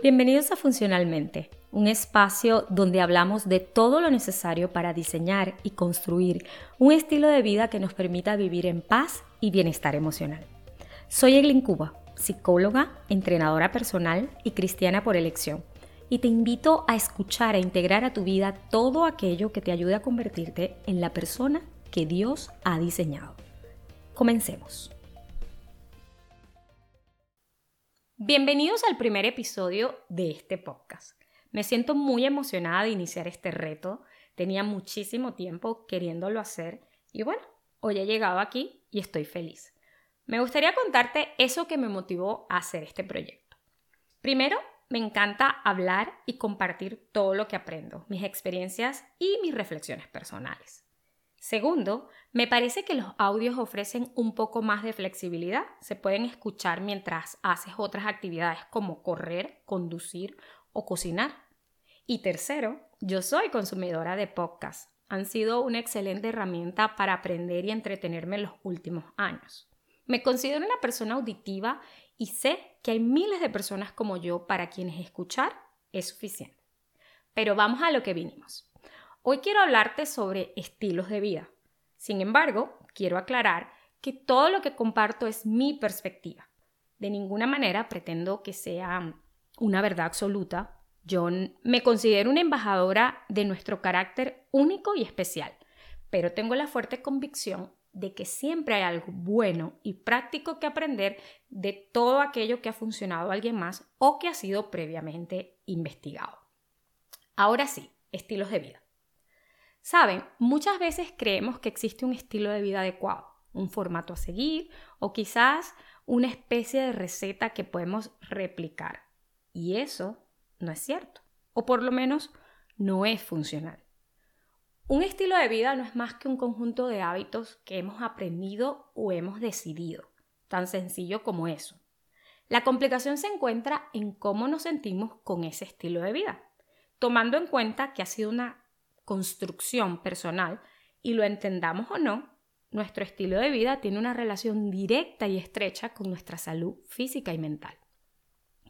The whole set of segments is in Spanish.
Bienvenidos a Funcionalmente, un espacio donde hablamos de todo lo necesario para diseñar y construir un estilo de vida que nos permita vivir en paz y bienestar emocional. Soy Eglin Cuba, psicóloga, entrenadora personal y cristiana por elección, y te invito a escuchar e integrar a tu vida todo aquello que te ayude a convertirte en la persona que Dios ha diseñado. Comencemos. Bienvenidos al primer episodio de este podcast. Me siento muy emocionada de iniciar este reto. Tenía muchísimo tiempo queriéndolo hacer y bueno, hoy he llegado aquí y estoy feliz. Me gustaría contarte eso que me motivó a hacer este proyecto. Primero, me encanta hablar y compartir todo lo que aprendo, mis experiencias y mis reflexiones personales. Segundo, me parece que los audios ofrecen un poco más de flexibilidad. Se pueden escuchar mientras haces otras actividades como correr, conducir o cocinar. Y tercero, yo soy consumidora de podcasts. Han sido una excelente herramienta para aprender y entretenerme en los últimos años. Me considero una persona auditiva y sé que hay miles de personas como yo para quienes escuchar es suficiente. Pero vamos a lo que vinimos. Hoy quiero hablarte sobre estilos de vida. Sin embargo, quiero aclarar que todo lo que comparto es mi perspectiva. De ninguna manera pretendo que sea una verdad absoluta. Yo me considero una embajadora de nuestro carácter único y especial, pero tengo la fuerte convicción de que siempre hay algo bueno y práctico que aprender de todo aquello que ha funcionado a alguien más o que ha sido previamente investigado. Ahora sí, estilos de vida. Saben, muchas veces creemos que existe un estilo de vida adecuado, un formato a seguir o quizás una especie de receta que podemos replicar. Y eso no es cierto, o por lo menos no es funcional. Un estilo de vida no es más que un conjunto de hábitos que hemos aprendido o hemos decidido, tan sencillo como eso. La complicación se encuentra en cómo nos sentimos con ese estilo de vida, tomando en cuenta que ha sido una construcción personal y lo entendamos o no, nuestro estilo de vida tiene una relación directa y estrecha con nuestra salud física y mental.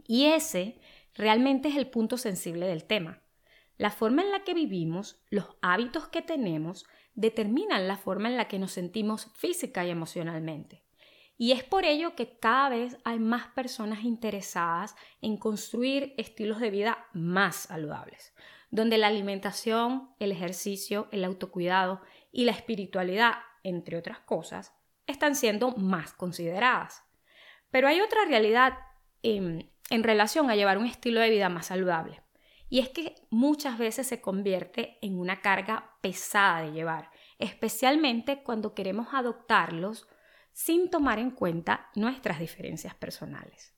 Y ese realmente es el punto sensible del tema. La forma en la que vivimos, los hábitos que tenemos, determinan la forma en la que nos sentimos física y emocionalmente. Y es por ello que cada vez hay más personas interesadas en construir estilos de vida más saludables, donde la alimentación, el ejercicio, el autocuidado y la espiritualidad, entre otras cosas, están siendo más consideradas. Pero hay otra realidad en, en relación a llevar un estilo de vida más saludable. Y es que muchas veces se convierte en una carga pesada de llevar, especialmente cuando queremos adoptarlos sin tomar en cuenta nuestras diferencias personales.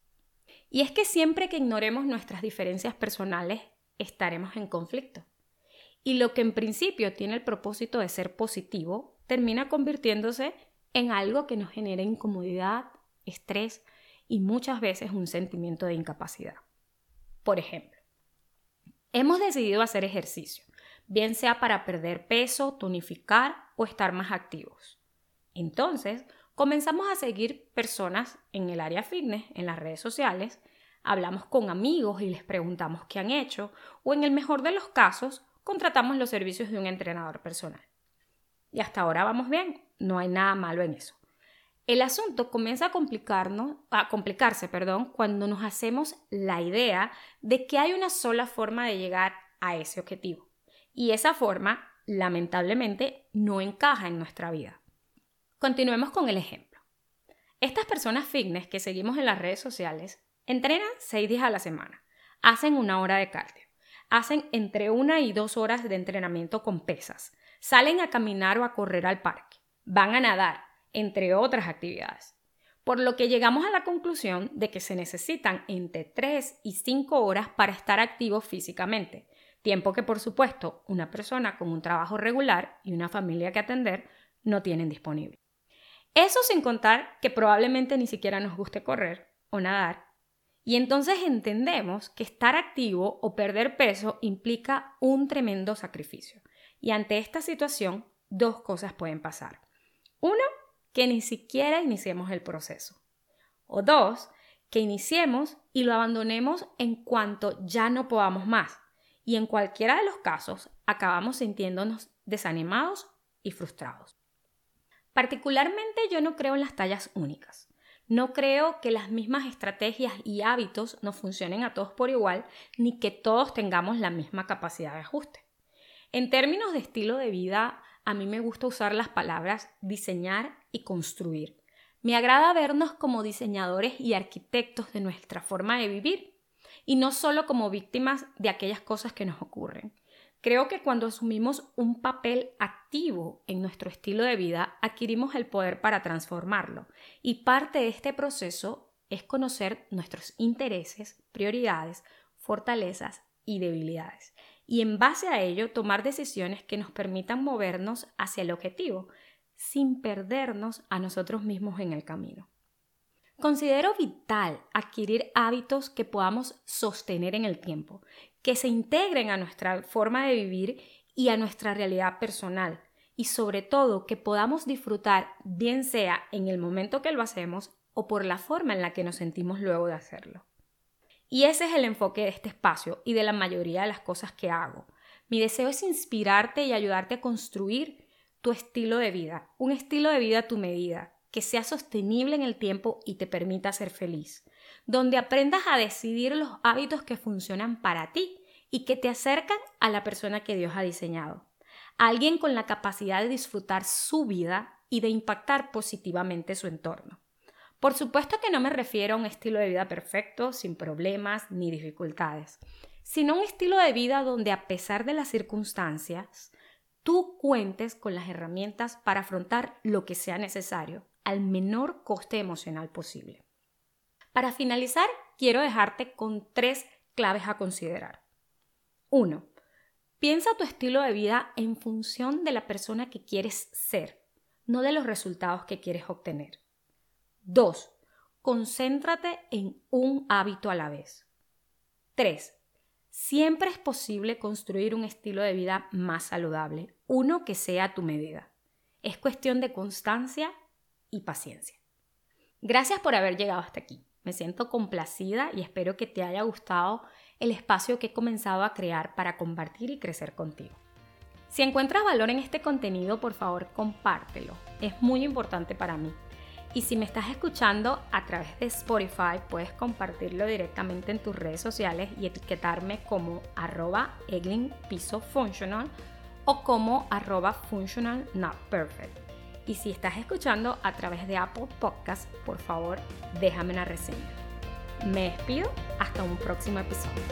Y es que siempre que ignoremos nuestras diferencias personales estaremos en conflicto. Y lo que en principio tiene el propósito de ser positivo, termina convirtiéndose en algo que nos genera incomodidad, estrés y muchas veces un sentimiento de incapacidad. Por ejemplo, hemos decidido hacer ejercicio, bien sea para perder peso, tonificar o estar más activos. Entonces, comenzamos a seguir personas en el área fitness, en las redes sociales, hablamos con amigos y les preguntamos qué han hecho, o en el mejor de los casos, contratamos los servicios de un entrenador personal. Y hasta ahora vamos bien, no hay nada malo en eso. El asunto comienza a, complicarnos, a complicarse perdón, cuando nos hacemos la idea de que hay una sola forma de llegar a ese objetivo. Y esa forma, lamentablemente, no encaja en nuestra vida. Continuemos con el ejemplo. Estas personas fitness que seguimos en las redes sociales Entrenan seis días a la semana. Hacen una hora de cardio. Hacen entre una y dos horas de entrenamiento con pesas. Salen a caminar o a correr al parque. Van a nadar, entre otras actividades. Por lo que llegamos a la conclusión de que se necesitan entre 3 y 5 horas para estar activos físicamente, tiempo que por supuesto una persona con un trabajo regular y una familia que atender no tienen disponible. Eso sin contar que probablemente ni siquiera nos guste correr o nadar y entonces entendemos que estar activo o perder peso implica un tremendo sacrificio. Y ante esta situación, dos cosas pueden pasar. Uno, que ni siquiera iniciemos el proceso. O dos, que iniciemos y lo abandonemos en cuanto ya no podamos más. Y en cualquiera de los casos acabamos sintiéndonos desanimados y frustrados. Particularmente yo no creo en las tallas únicas. No creo que las mismas estrategias y hábitos nos funcionen a todos por igual, ni que todos tengamos la misma capacidad de ajuste. En términos de estilo de vida, a mí me gusta usar las palabras diseñar y construir. Me agrada vernos como diseñadores y arquitectos de nuestra forma de vivir y no solo como víctimas de aquellas cosas que nos ocurren. Creo que cuando asumimos un papel activo en nuestro estilo de vida, adquirimos el poder para transformarlo. Y parte de este proceso es conocer nuestros intereses, prioridades, fortalezas y debilidades. Y en base a ello tomar decisiones que nos permitan movernos hacia el objetivo, sin perdernos a nosotros mismos en el camino. Considero vital adquirir hábitos que podamos sostener en el tiempo, que se integren a nuestra forma de vivir y a nuestra realidad personal, y sobre todo que podamos disfrutar bien sea en el momento que lo hacemos o por la forma en la que nos sentimos luego de hacerlo. Y ese es el enfoque de este espacio y de la mayoría de las cosas que hago. Mi deseo es inspirarte y ayudarte a construir tu estilo de vida, un estilo de vida a tu medida, que sea sostenible en el tiempo y te permita ser feliz, donde aprendas a decidir los hábitos que funcionan para ti y que te acercan a la persona que Dios ha diseñado, alguien con la capacidad de disfrutar su vida y de impactar positivamente su entorno. Por supuesto que no me refiero a un estilo de vida perfecto, sin problemas ni dificultades, sino un estilo de vida donde a pesar de las circunstancias, tú cuentes con las herramientas para afrontar lo que sea necesario al menor coste emocional posible. Para finalizar, quiero dejarte con tres claves a considerar. 1. Piensa tu estilo de vida en función de la persona que quieres ser, no de los resultados que quieres obtener. 2. Concéntrate en un hábito a la vez. 3. Siempre es posible construir un estilo de vida más saludable, uno que sea tu medida. Es cuestión de constancia y paciencia. Gracias por haber llegado hasta aquí. Me siento complacida y espero que te haya gustado el espacio que he comenzado a crear para compartir y crecer contigo. Si encuentras valor en este contenido, por favor compártelo. Es muy importante para mí. Y si me estás escuchando a través de Spotify, puedes compartirlo directamente en tus redes sociales y etiquetarme como arroba Piso Functional o como arroba functional not perfect. Y si estás escuchando a través de Apple Podcast, por favor, déjame una reseña. Me despido hasta un próximo episodio.